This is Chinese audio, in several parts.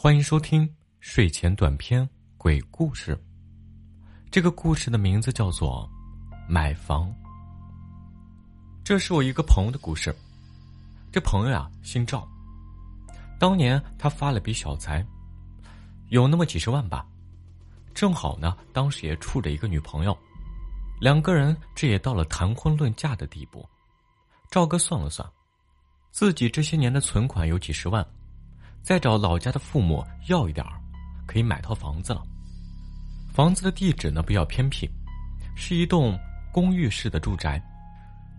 欢迎收听睡前短篇鬼故事。这个故事的名字叫做《买房》。这是我一个朋友的故事。这朋友呀，姓赵。当年他发了笔小财，有那么几十万吧。正好呢，当时也处着一个女朋友，两个人这也到了谈婚论嫁的地步。赵哥算了算，自己这些年的存款有几十万。再找老家的父母要一点儿，可以买套房子了。房子的地址呢比较偏僻，是一栋公寓式的住宅。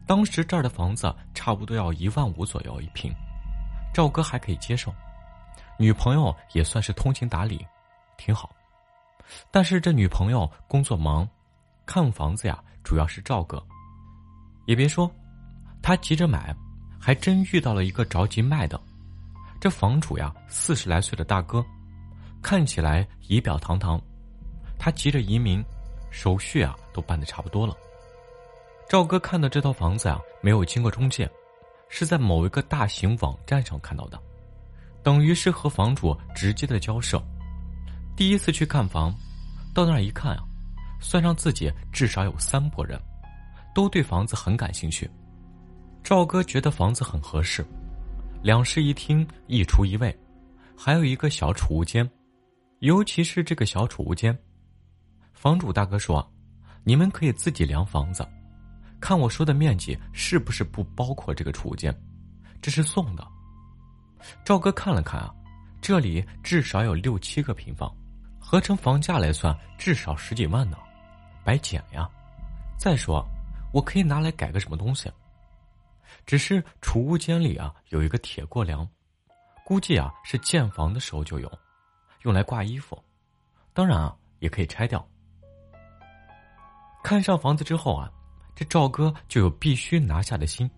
当时这儿的房子差不多要一万五左右一平，赵哥还可以接受。女朋友也算是通情达理，挺好。但是这女朋友工作忙，看房子呀主要是赵哥。也别说，他急着买，还真遇到了一个着急卖的。这房主呀，四十来岁的大哥，看起来仪表堂堂。他急着移民，手续啊都办的差不多了。赵哥看到这套房子啊，没有经过中介，是在某一个大型网站上看到的，等于是和房主直接的交涉。第一次去看房，到那儿一看啊，算上自己至少有三拨人，都对房子很感兴趣。赵哥觉得房子很合适。两室一厅一厨一卫，还有一个小储物间，尤其是这个小储物间，房主大哥说：“你们可以自己量房子，看我说的面积是不是不包括这个储物间，这是送的。”赵哥看了看啊，这里至少有六七个平方，合成房价来算至少十几万呢，白捡呀！再说，我可以拿来改个什么东西？只是储物间里啊有一个铁过梁，估计啊是建房的时候就有，用来挂衣服，当然啊也可以拆掉。看上房子之后啊，这赵哥就有必须拿下的心，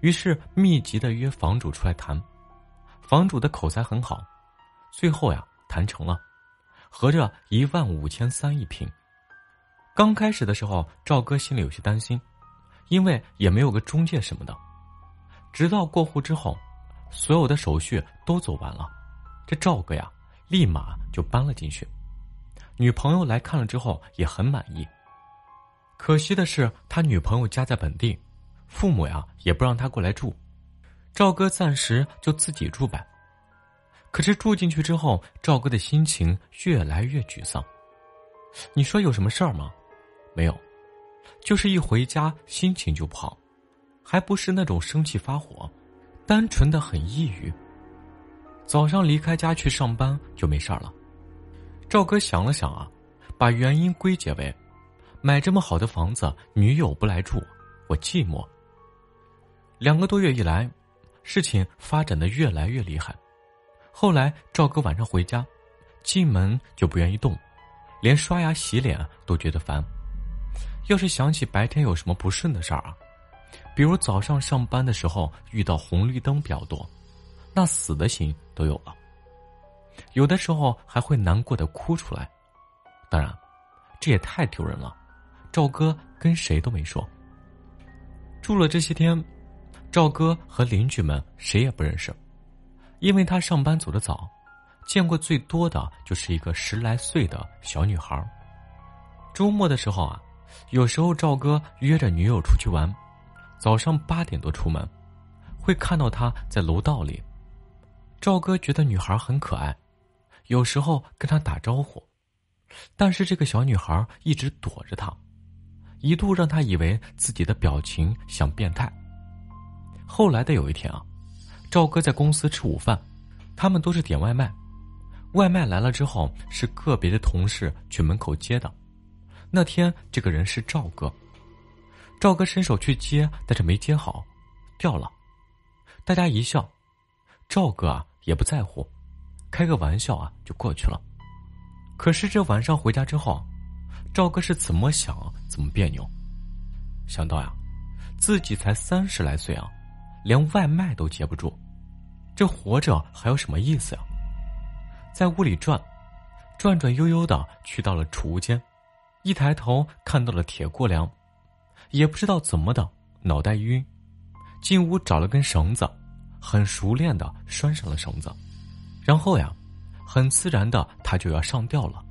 于是密集的约房主出来谈，房主的口才很好，最后呀谈成了，合着一万五千三一平。刚开始的时候，赵哥心里有些担心。因为也没有个中介什么的，直到过户之后，所有的手续都走完了，这赵哥呀，立马就搬了进去。女朋友来看了之后也很满意。可惜的是，他女朋友家在本地，父母呀也不让他过来住，赵哥暂时就自己住呗。可是住进去之后，赵哥的心情越来越沮丧。你说有什么事儿吗？没有。就是一回家心情就不好，还不是那种生气发火，单纯的很抑郁。早上离开家去上班就没事了。赵哥想了想啊，把原因归结为：买这么好的房子，女友不来住，我寂寞。两个多月以来，事情发展的越来越厉害。后来赵哥晚上回家，进门就不愿意动，连刷牙洗脸都觉得烦。要是想起白天有什么不顺的事儿啊，比如早上上班的时候遇到红绿灯比较多，那死的心都有了。有的时候还会难过的哭出来。当然，这也太丢人了。赵哥跟谁都没说。住了这些天，赵哥和邻居们谁也不认识，因为他上班走得早，见过最多的就是一个十来岁的小女孩。周末的时候啊。有时候赵哥约着女友出去玩，早上八点多出门，会看到她在楼道里。赵哥觉得女孩很可爱，有时候跟她打招呼，但是这个小女孩一直躲着他，一度让他以为自己的表情像变态。后来的有一天啊，赵哥在公司吃午饭，他们都是点外卖，外卖来了之后是个别的同事去门口接的。那天这个人是赵哥，赵哥伸手去接，但是没接好，掉了。大家一笑，赵哥啊也不在乎，开个玩笑啊就过去了。可是这晚上回家之后，赵哥是怎么想怎么别扭，想到呀，自己才三十来岁啊，连外卖都接不住，这活着还有什么意思呀？在屋里转，转转悠悠的去到了储物间。一抬头看到了铁过梁，也不知道怎么的，脑袋晕，进屋找了根绳子，很熟练的拴上了绳子，然后呀，很自然的他就要上吊了。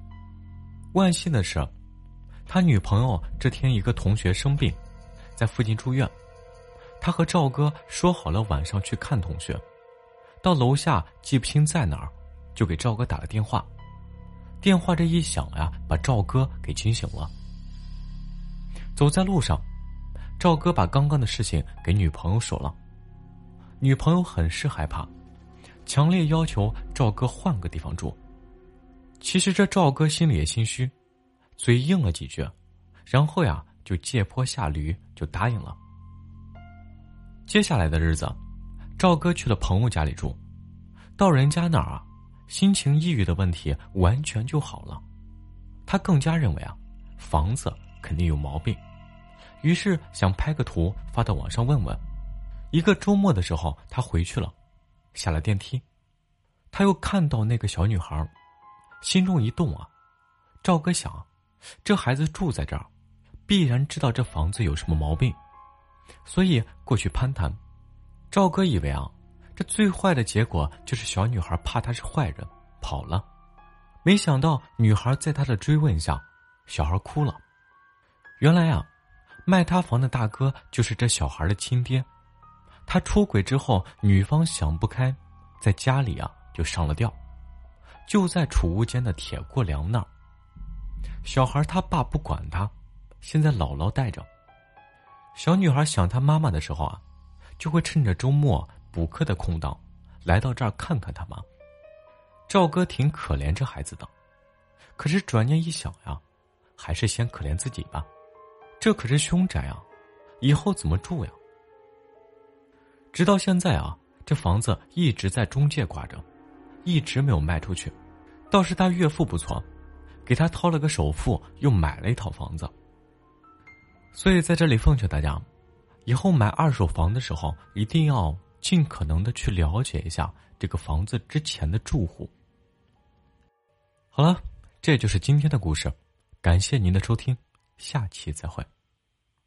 万幸的是，他女朋友这天一个同学生病，在附近住院，他和赵哥说好了晚上去看同学，到楼下记不清在哪儿，就给赵哥打了电话。电话这一响呀，把赵哥给惊醒了。走在路上，赵哥把刚刚的事情给女朋友说了，女朋友很是害怕，强烈要求赵哥换个地方住。其实这赵哥心里也心虚，嘴应了几句，然后呀就借坡下驴，就答应了。接下来的日子，赵哥去了朋友家里住，到人家那儿啊，心情抑郁的问题完全就好了。他更加认为啊，房子肯定有毛病，于是想拍个图发到网上问问。一个周末的时候，他回去了，下了电梯，他又看到那个小女孩。心中一动啊，赵哥想，这孩子住在这儿，必然知道这房子有什么毛病，所以过去攀谈。赵哥以为啊，最坏的结果就是小女孩怕他是坏人跑了，没想到女孩在他的追问下，小孩哭了。原来啊，卖他房的大哥就是这小孩的亲爹，他出轨之后，女方想不开，在家里啊就上了吊。就在储物间的铁过梁那儿，小孩他爸不管他，现在姥姥带着。小女孩想她妈妈的时候啊，就会趁着周末补课的空档，来到这儿看看他妈。赵哥挺可怜这孩子的，可是转念一想呀，还是先可怜自己吧。这可是凶宅啊，以后怎么住呀？直到现在啊，这房子一直在中介挂着，一直没有卖出去。倒是他岳父不错，给他掏了个首付，又买了一套房子。所以在这里奉劝大家，以后买二手房的时候，一定要尽可能的去了解一下这个房子之前的住户。好了，这就是今天的故事，感谢您的收听，下期再会。